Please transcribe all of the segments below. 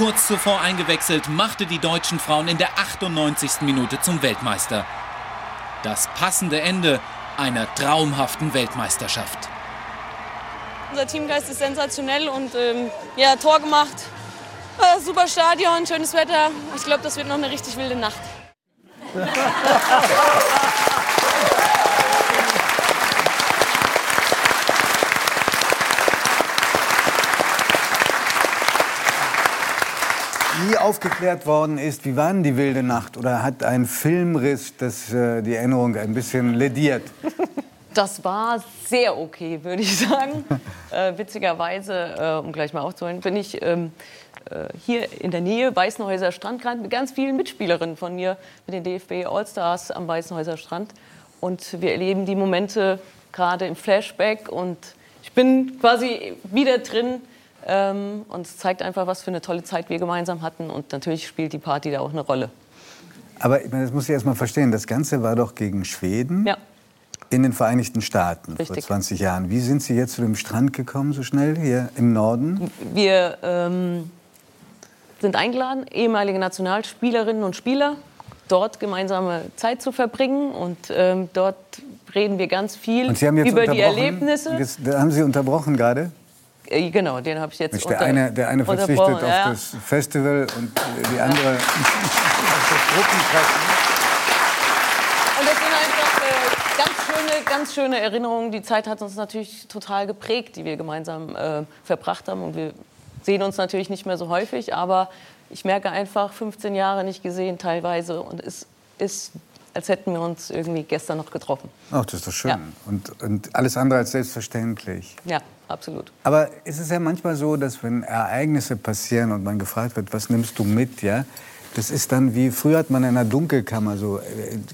Kurz zuvor eingewechselt, machte die deutschen Frauen in der 98. Minute zum Weltmeister. Das passende Ende einer traumhaften Weltmeisterschaft. Unser Teamgeist ist sensationell und ähm, ja, Tor gemacht. Äh, super Stadion, schönes Wetter. Ich glaube, das wird noch eine richtig wilde Nacht. nie aufgeklärt worden ist, wie war denn die wilde Nacht? Oder hat ein Filmriss das, äh, die Erinnerung ein bisschen lediert? Das war sehr okay, würde ich sagen. äh, witzigerweise, äh, um gleich mal aufzuholen, bin ich ähm, äh, hier in der Nähe, Weißenhäuser Strand, gerade mit ganz vielen Mitspielerinnen von mir, mit den DFB Allstars am Weißenhäuser Strand. Und wir erleben die Momente gerade im Flashback und ich bin quasi wieder drin ähm, und es zeigt einfach, was für eine tolle Zeit wir gemeinsam hatten. Und natürlich spielt die Party da auch eine Rolle. Aber ich meine, das muss ich erst mal verstehen. Das Ganze war doch gegen Schweden Ja. in den Vereinigten Staaten vor Richtig. 20 Jahren. Wie sind Sie jetzt zu dem Strand gekommen, so schnell hier im Norden? Wir ähm, sind eingeladen, ehemalige Nationalspielerinnen und Spieler, dort gemeinsame Zeit zu verbringen. Und ähm, dort reden wir ganz viel über die unterbrochen. Gruppenlisse. Jetzt, da haben Sie unterbrochen gerade? Äh, Genau, den habe ich jetzt Mensch, der, unter- eine, der eine verzichtet auf ja. das Festival und äh, die andere auf das Gruppentreffen. Und das sind einfach äh, ganz, schöne, ganz schöne Erinnerungen. Die Zeit hat uns natürlich total geprägt, die wir gemeinsam äh, verbracht haben. Und wir sehen uns natürlich nicht mehr so häufig, aber ich merke einfach, 15 Jahre nicht gesehen teilweise. Und es ist, als hätten wir uns irgendwie gestern noch getroffen. Ach, das ist doch schön. Ja. Und, und alles andere als selbstverständlich. Ja, absolut. Aber ist es ja manchmal so, dass wenn Ereignisse passieren und man gefragt wird, was nimmst du mit, ja, das ist dann wie früher hat man in einer Dunkelkammer so äh,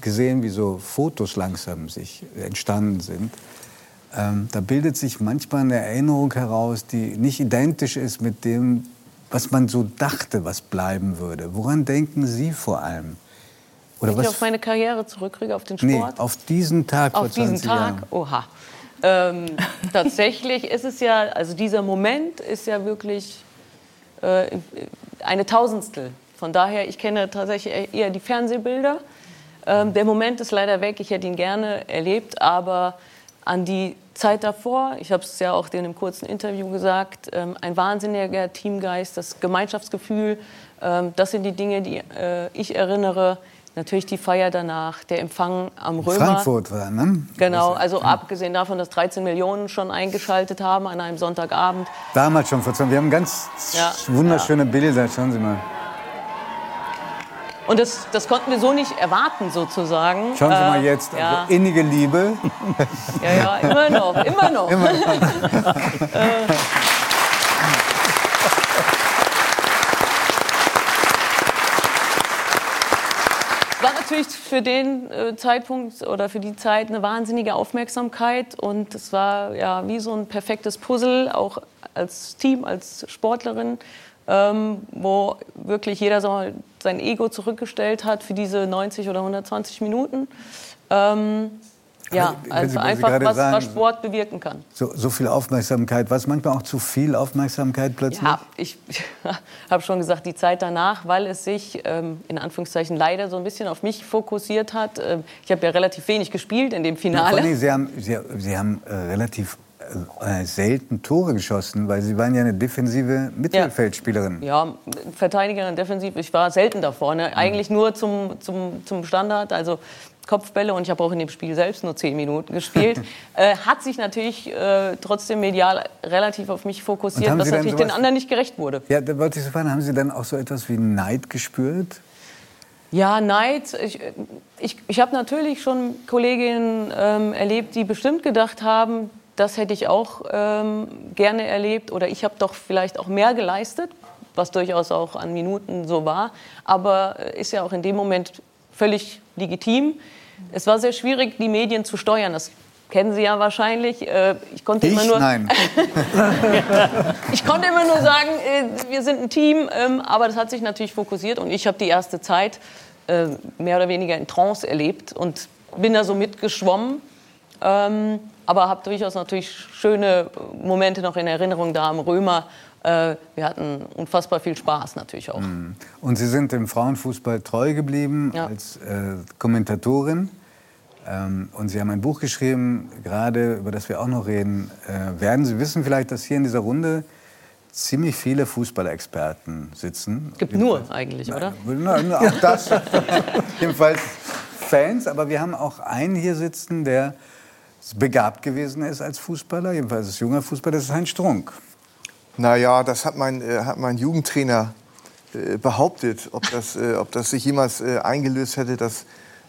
gesehen, wie so Fotos langsam sich entstanden sind. Ähm, da bildet sich manchmal eine Erinnerung heraus, die nicht identisch ist mit dem, was man so dachte, was bleiben würde. Woran denken Sie vor allem? Oder Wenn ich auf meine Karriere zurückkriege, auf den nee, Sport. auf diesen Tag vor Auf diesen 20 Tag, Jahren. oha. Ähm, tatsächlich ist es ja, also dieser Moment ist ja wirklich äh, eine Tausendstel. Von daher, ich kenne tatsächlich eher die Fernsehbilder. Ähm, der Moment ist leider weg, ich hätte ihn gerne erlebt, aber an die Zeit davor, ich habe es ja auch in einem kurzen Interview gesagt, ähm, ein wahnsinniger Teamgeist, das Gemeinschaftsgefühl, ähm, das sind die Dinge, die äh, ich erinnere. Natürlich die Feier danach, der Empfang am Römer. Frankfurt war, ne? Genau, also abgesehen davon, dass 13 Millionen schon eingeschaltet haben an einem Sonntagabend. Damals schon vor 20 Wir haben ganz Ja. wunderschöne Bilder, schauen Sie mal. Und das, das konnten wir so nicht erwarten, sozusagen. Schauen Sie Äh, mal jetzt, Ja, also innige Liebe. ja, ja, immer noch, immer noch. Äh. War natürlich für den äh, Zeitpunkt oder für die Zeit eine wahnsinnige Aufmerksamkeit und es war ja wie so ein perfektes Puzzle, auch als Team, als Sportlerin, ähm, wo wirklich jeder so sein Ego zurückgestellt hat für diese 90 oder 120 Minuten. Ähm, ja, also einfach, was, sagen- was Sport bewirken kann. So, so viel Aufmerksamkeit. War es manchmal auch zu viel Aufmerksamkeit plötzlich? Ja, ich habe schon gesagt, die Zeit danach, weil es sich ähm, in Anführungszeichen leider so ein bisschen auf mich fokussiert hat. Ähm, ich habe ja relativ wenig gespielt in dem Finale. allem, Sie haben, Sie, Sie haben äh, relativ äh, selten Tore geschossen, weil Sie waren ja eine defensive Mittelfeldspielerin. Ja, Verteidiger und Defensiv, ich war selten da vorne. Eigentlich nur zum, zum, zum Standard, also Kopfbälle. Und ich habe auch in dem Spiel selbst nur zehn Minuten gespielt. äh, hat sich natürlich äh, trotzdem medial relativ auf mich fokussiert, was natürlich den sowas- anderen nicht gerecht wurde. Ja, da wollte ich so fragen, haben Sie dann auch so etwas wie Neid gespürt? Ja, Neid. Ich, ich, ich habe natürlich schon Kolleginnen ähm, erlebt, die bestimmt gedacht haben, das hätte ich auch ähm, gerne erlebt oder ich habe doch vielleicht auch mehr geleistet, was durchaus auch an Minuten so war. Aber äh, ist ja auch in dem Moment völlig legitim. Es war sehr schwierig, die Medien zu steuern. Das kennen Sie ja wahrscheinlich. Äh, Ich konnte immer Ich? nur Nein. ich konnte immer nur sagen, äh, wir sind ein Team, ähm, aber das hat sich natürlich fokussiert und ich habe die erste Zeit äh, mehr oder weniger in Trance erlebt und bin da so mitgeschwommen. Ähm, aber habe durchaus natürlich schöne Momente noch in Erinnerung da am Römer, wir hatten unfassbar viel Spaß natürlich auch. Mhm. Und Sie sind dem Frauenfußball treu geblieben ja. als äh, Kommentatorin. Ähm, und Sie haben ein Buch geschrieben, gerade über das wir auch noch reden äh, werden. Sie wissen vielleicht, dass hier in dieser Runde ziemlich viele Fußballexperten sitzen. Gibt nur eigentlich, oder? Na, auch das. Jedenfalls Fans, aber wir haben auch einen hier sitzen, der begabt gewesen ist als Fußballer, jedenfalls als junger Fußballer, das ist Heinz Strunk. Naja, das hat mein, äh, hat mein Jugendtrainer äh, behauptet. Ob das, äh, ob das sich jemals äh, eingelöst hätte, das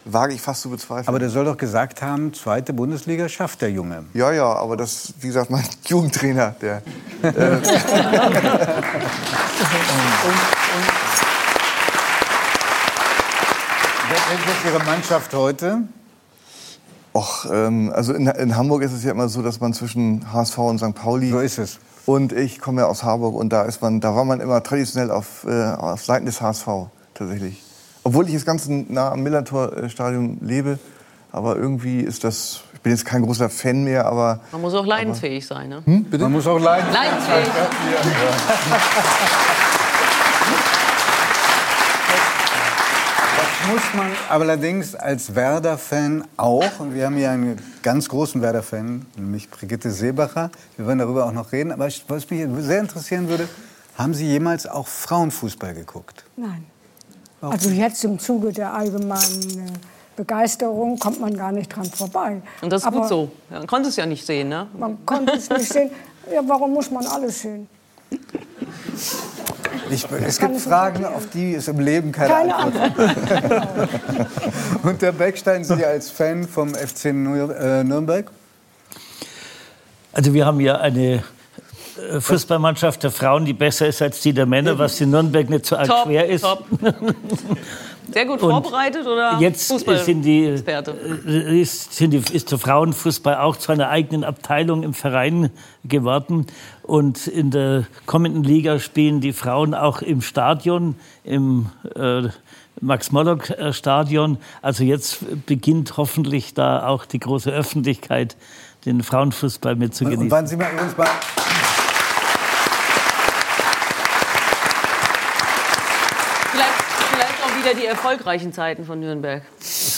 wage ich fast zu bezweifeln. Aber der soll doch gesagt haben, zweite Bundesliga schafft der Junge. Ja, ja, aber das, wie gesagt, mein Jugendtrainer, der. Äh und, und, Wer ist Ihre Mannschaft heute? Och, ähm, also in, in, Hamburg ist es ja immer so, dass man zwischen HSV und St. Pauli. So ist es. Und ich komme ja aus Harburg und da ist man, da war man immer traditionell auf, äh, auf Seiten des HSV tatsächlich. Obwohl ich jetzt ganz nah am Millantor-Stadion lebe, aber irgendwie ist das. Ich bin jetzt kein großer Fan mehr, aber. Man muss auch leidensfähig sein, ne? Hm, Man muss auch leidensfähig, leidensfähig. sein. Muss man allerdings als Werder-Fan auch. Und wir haben hier einen ganz großen Werder-Fan, nämlich Brigitte Seebacher. Wir werden darüber auch noch reden. Aber was mich sehr interessieren würde, haben Sie jemals auch Frauenfußball geguckt? Nein. Warum? Also jetzt im Zuge der allgemeinen äh, Begeisterung kommt man gar nicht dran vorbei. Und das ist Aber gut so. Man konnte es ja nicht sehen, ne? Man konnte es nicht sehen. Ja, warum muss man alles sehen? Ich, es gibt Fragen, auf die es im Leben keine, keine Antwort gibt. Und der Beckstein, Sie als Fan vom FC äh, Nürnberg? Also wir haben ja eine Fußballmannschaft der Frauen, die besser ist als die der Männer, was in Nürnberg nicht so arg top, schwer ist. Top. Sehr gut und vorbereitet oder jetzt sind die, äh, ist, sind die, ist der Frauenfußball auch zu einer eigenen Abteilung im Verein geworden. Und in der kommenden Liga spielen die Frauen auch im Stadion, im äh, Max-Morlock-Stadion. Also jetzt beginnt hoffentlich da auch die große Öffentlichkeit, den Frauenfußball mit zu genießen. Und wann Sie mal übrigens mal wieder die erfolgreichen Zeiten von Nürnberg.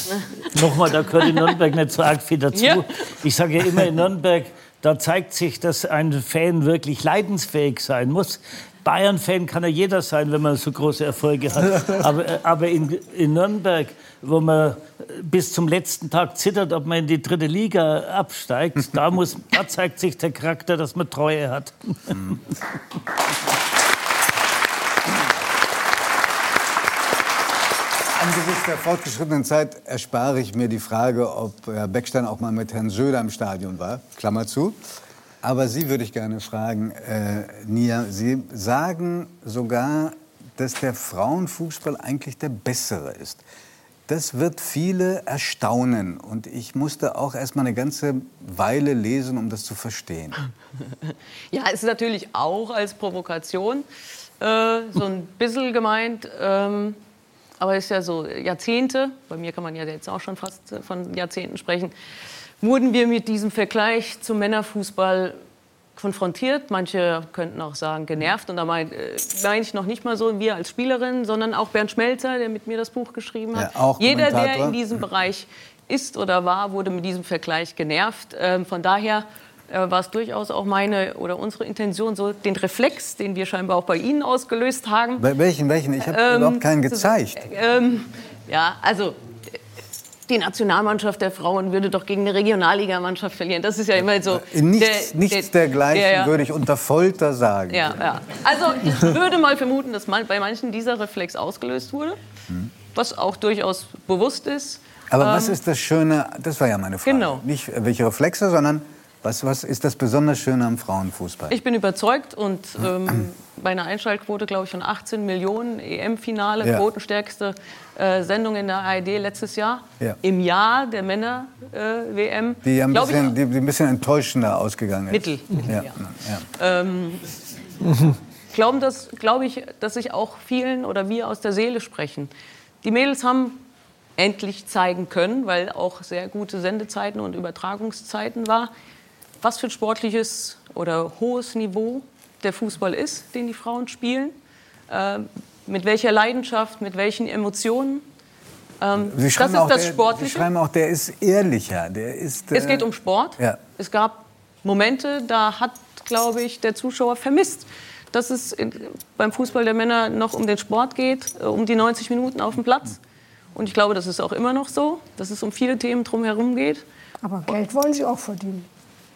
Nochmal, da gehört in Nürnberg nicht so arg viel dazu. Ja. Ich sage ja immer in Nürnberg, da zeigt sich, dass ein Fan wirklich leidensfähig sein muss. Bayern-Fan kann ja jeder sein, wenn man so große Erfolge hat. Aber, aber in, in, Nürnberg, wo man bis zum letzten Tag zittert, ob man in die dritte Liga absteigt, da, muss, da zeigt sich der Charakter, dass man Treue hat. Mhm. Angesichts der fortgeschrittenen Zeit erspare ich mir die Frage, ob Herr Beckstein auch mal mit Herrn Söder im Stadion war. Klammer zu. Aber Sie würde ich gerne fragen, äh, Nia. Sie sagen sogar, dass der Frauenfußball eigentlich der bessere ist. Das wird viele erstaunen. Und ich musste auch erst mal eine ganze Weile lesen, um das zu verstehen. Ja, es ist natürlich auch als Provokation äh, so ein bisschen gemeint. Ähm aber es ist ja so Jahrzehnte, bei mir kann man ja jetzt auch schon fast äh, von Jahrzehnten sprechen, wurden wir mit diesem Vergleich zum Männerfußball konfrontiert. Manche könnten auch sagen genervt. Und da meine äh, mein ich noch nicht mal so wir als Spielerin, sondern auch Bernd Schmelzer, der mit mir das Buch geschrieben hat. Ja, Jeder, der in diesem Bereich ist oder war, wurde mit diesem Vergleich genervt. Ähm, von daher äh, war es durchaus auch meine oder unsere Intention, so den Reflex, den wir scheinbar auch bei Ihnen ausgelöst haben. Bei welchen, welchen? Ich habe ähm, überhaupt keinen gezeigt. Ähm, ja, also die Nationalmannschaft der Frauen würde doch gegen eine Regionalligamannschaft verlieren. Das ist ja immer so. Äh, nichts, der, nichts der, dergleichen der, ja. würde ich unter Folter sagen. Ja, ja. Also ich würde mal vermuten, dass man, bei manchen dieser Reflex ausgelöst wurde, hm. was auch durchaus bewusst ist. Aber ähm, was ist das Schöne, das war ja meine Frage, genau. nicht äh, welche Reflexe, sondern was, was ist das besonders Schöne am Frauenfußball? Ich bin überzeugt und ähm, bei einer Einschaltquote, glaube ich, von 18 Millionen, EM-Finale, ja. quotenstärkste äh, Sendung in der ARD letztes Jahr, ja. im Jahr der Männer-WM. Äh, die, ein bisschen, die, die ein bisschen enttäuschender ausgegangen ist. Mittel. Ja. Ähm, glauben das, glaube ich, dass sich auch vielen oder wir aus der Seele sprechen. Die Mädels haben endlich zeigen können, weil auch sehr gute Sendezeiten und Übertragungszeiten war, was für ein sportliches oder hohes Niveau der Fußball ist, den die Frauen spielen, äh, mit welcher Leidenschaft, mit welchen Emotionen. Ähm, das ist das der, Sportliche. Sie schreiben auch, der ist ehrlicher. Der ist, äh, es geht um Sport. Ja. Es gab Momente, da hat, glaube ich, der Zuschauer vermisst, dass es beim Fußball der Männer noch um den Sport geht, äh, um die 90 Minuten auf dem Platz. Und ich glaube, das ist auch immer noch so, dass es um viele Themen drumherum geht. Aber Geld wollen Sie auch verdienen.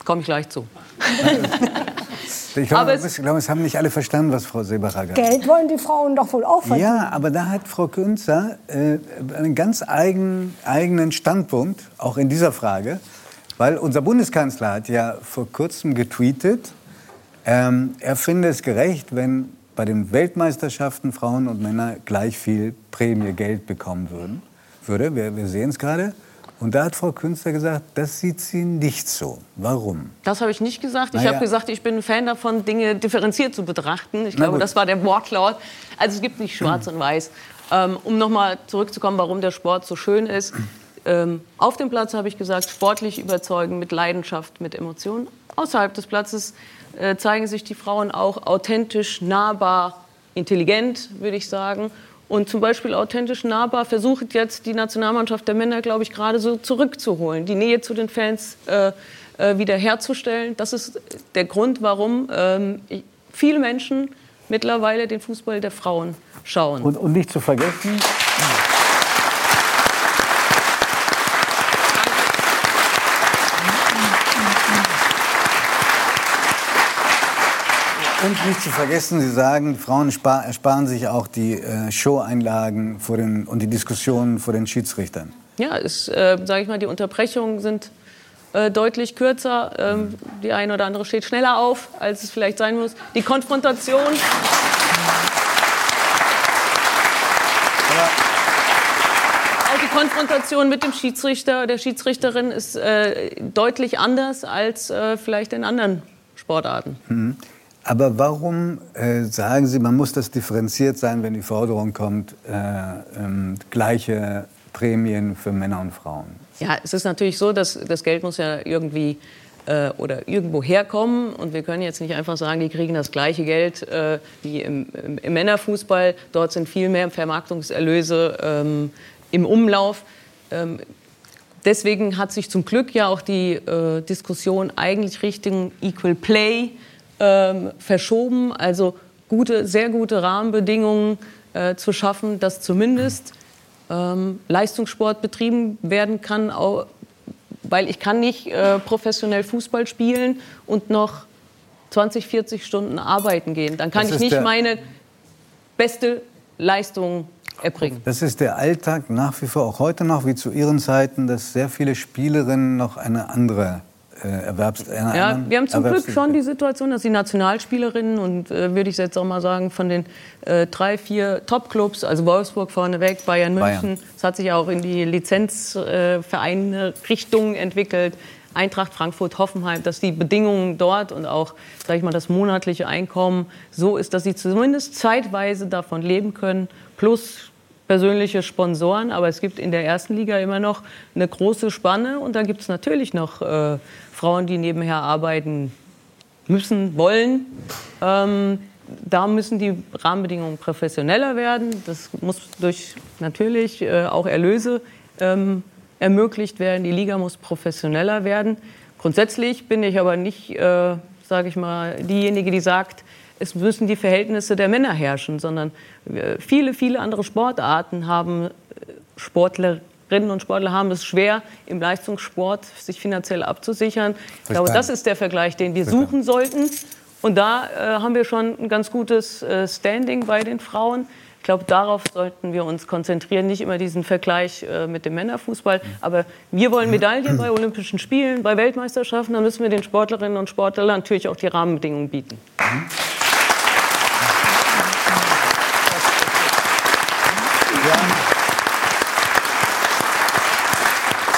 Komme ich gleich zu. ich glaube, es, glaube, es haben nicht alle verstanden, was Frau Seebacher gesagt hat. Geld wollen die Frauen doch wohl auch verdienen. Ja, aber da hat Frau Künzer äh, einen ganz eigen, eigenen Standpunkt, auch in dieser Frage. Weil unser Bundeskanzler hat ja vor kurzem getweetet, ähm, er finde es gerecht, wenn bei den Weltmeisterschaften Frauen und Männer gleich viel Prämie Geld bekommen würden. Würde. Wir, wir sehen es gerade. Und da hat Frau Künstler gesagt, das sieht sie nicht so. Warum? Das habe ich nicht gesagt. Ich naja. habe gesagt, ich bin ein Fan davon, Dinge differenziert zu betrachten. Ich glaube, das war der Wortlaut. Also es gibt nicht schwarz und weiß. Ähm, um nochmal zurückzukommen, warum der Sport so schön ist. Ähm, auf dem Platz habe ich gesagt, sportlich überzeugen, mit Leidenschaft, mit Emotionen. Außerhalb des Platzes äh, zeigen sich die Frauen auch authentisch, nahbar, intelligent, würde ich sagen. Und zum Beispiel authentisch nahbar versucht jetzt die Nationalmannschaft der Männer, glaube ich, gerade so zurückzuholen, die Nähe zu den Fans äh, äh, wieder herzustellen. Das ist der Grund, warum ähm, viele Menschen mittlerweile den Fußball der Frauen schauen. Und, und nicht zu vergessen. Und nicht zu vergessen, Sie sagen, Frauen ersparen sich auch die äh, Show-Einlagen und die Diskussionen vor den Schiedsrichtern. Ja, äh, sage ich mal, die Unterbrechungen sind äh, deutlich kürzer. Ähm, die eine oder andere steht schneller auf, als es vielleicht sein muss. Die Konfrontation. Also die Konfrontation mit dem Schiedsrichter, der Schiedsrichterin ist äh, deutlich anders als äh, vielleicht in anderen Sportarten. Mhm. Aber warum äh, sagen Sie, man muss das differenziert sein, wenn die Forderung kommt, äh, ähm, gleiche Prämien für Männer und Frauen? Ja, es ist natürlich so, dass das Geld muss ja irgendwie äh, oder irgendwo herkommen. Und wir können jetzt nicht einfach sagen, die kriegen das gleiche Geld äh, wie im, im, Männerfußball. Dort sind viel mehr Vermarktungserlöse ähm, im Umlauf. Ähm, deswegen hat sich zum Glück ja auch die äh, Diskussion eigentlich Richtung Equal Play ähm, verschoben, also gute, sehr gute Rahmenbedingungen äh, zu schaffen, dass zumindest ähm, Leistungssport betrieben werden kann, auch, weil ich kann nicht äh, professionell Fußball spielen und noch 20, 40 Stunden arbeiten gehen. Dann kann ich nicht meine beste Leistung erbringen. Das ist der Alltag nach wie vor, auch heute noch, wie zu Ihren Zeiten, dass sehr viele Spielerinnen noch eine andere äh, Erwerbs ja, wir haben zum Glück schon die Situation, dass die Nationalspielerinnen und äh, würde ich jetzt auch mal sagen von den äh, drei, vier Top-Clubs, also Wolfsburg vorneweg, Bayern München, es hat sich auch in die Lizenzvereine-Richtung entwickelt. Eintracht Frankfurt, Hoffenheim, dass die Bedingungen dort und auch, sage ich mal, das monatliche Einkommen so ist, dass sie zumindest zeitweise davon leben können, plus persönliche Sponsoren, aber es gibt in der ersten Liga immer noch eine große Spanne und da gibt es natürlich noch äh, Frauen, die nebenher arbeiten müssen, wollen. Ähm, da müssen die Rahmenbedingungen professioneller werden. Das muss durch natürlich äh, auch Erlöse ähm, ermöglicht werden. Die Liga muss professioneller werden. Grundsätzlich bin ich aber nicht, äh, sage ich mal, diejenige, die sagt, es müssen die Verhältnisse der Männer herrschen, sondern äh, viele, viele andere Sportarten haben äh, Sportlerinnen und Sportler haben es schwer, im Leistungssport sich finanziell abzusichern. Ich glaube, das ist der Vergleich, den wir suchen sollten. Und da äh, haben wir schon ein ganz gutes äh, Standing bei den Frauen. Ich glaube, darauf sollten wir uns konzentrieren, nicht immer diesen Vergleich äh, mit dem Männerfußball. Aber wir wollen Medaillen bei Olympischen Spielen, bei Weltmeisterschaften. Da müssen wir den Sportlerinnen und Sportlern natürlich auch die Rahmenbedingungen bieten. Mhm.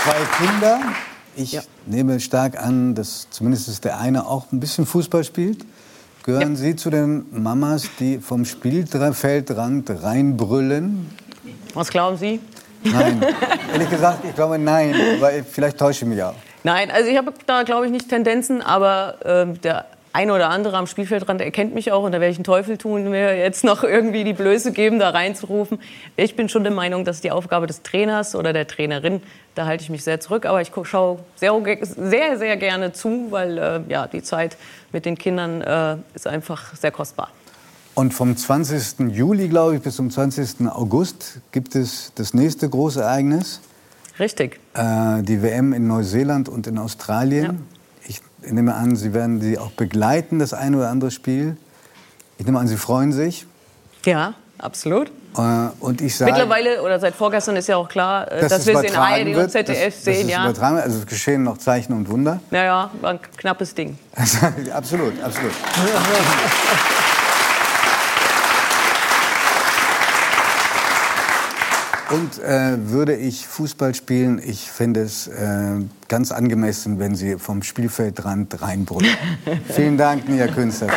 Zwei Kinder. Ich ja. nehme stark an, dass zumindest der eine auch ein bisschen Fußball spielt. Gehören ja. Sie zu den Mamas, die vom Spielfeldrand reinbrüllen? Was glauben Sie? Nein. Ehrlich gesagt, ich glaube nein. Aber vielleicht täusche ich mich auch. Nein, also ich habe da, glaube ich, nicht Tendenzen, aber äh, der ein oder andere am Spielfeldrand erkennt mich auch und da werde ich einen Teufel tun, mir jetzt noch irgendwie die Blöße geben, da reinzurufen. Ich bin schon der Meinung, dass die Aufgabe des Trainers oder der Trainerin, da halte ich mich sehr zurück, aber ich schaue sehr, sehr, sehr gerne zu, weil äh, ja, die Zeit mit den Kindern äh, ist einfach sehr kostbar. Und vom 20. Juli, glaube ich, bis zum 20. August gibt es das nächste große Ereignis. Richtig. Äh, die WM in Neuseeland und in Australien. Ja. Ich nehme an, Sie werden sie auch begleiten, das eine oder andere Spiel. Ich nehme an, Sie freuen sich. Ja, absolut. Äh, und ich sage, Mittlerweile oder seit vorgestern ist ja auch klar, äh, dass, dass wir es in ARD und ZDF das, sehen. Das ja. Übertragen. Also es geschehen noch Zeichen und Wunder. Naja, war ein knappes Ding. absolut, absolut. Und äh, würde ich Fußball spielen, ich fände es äh, ganz angemessen, wenn Sie vom Spielfeldrand reinbrüllen. Vielen Dank, Nia Künstler.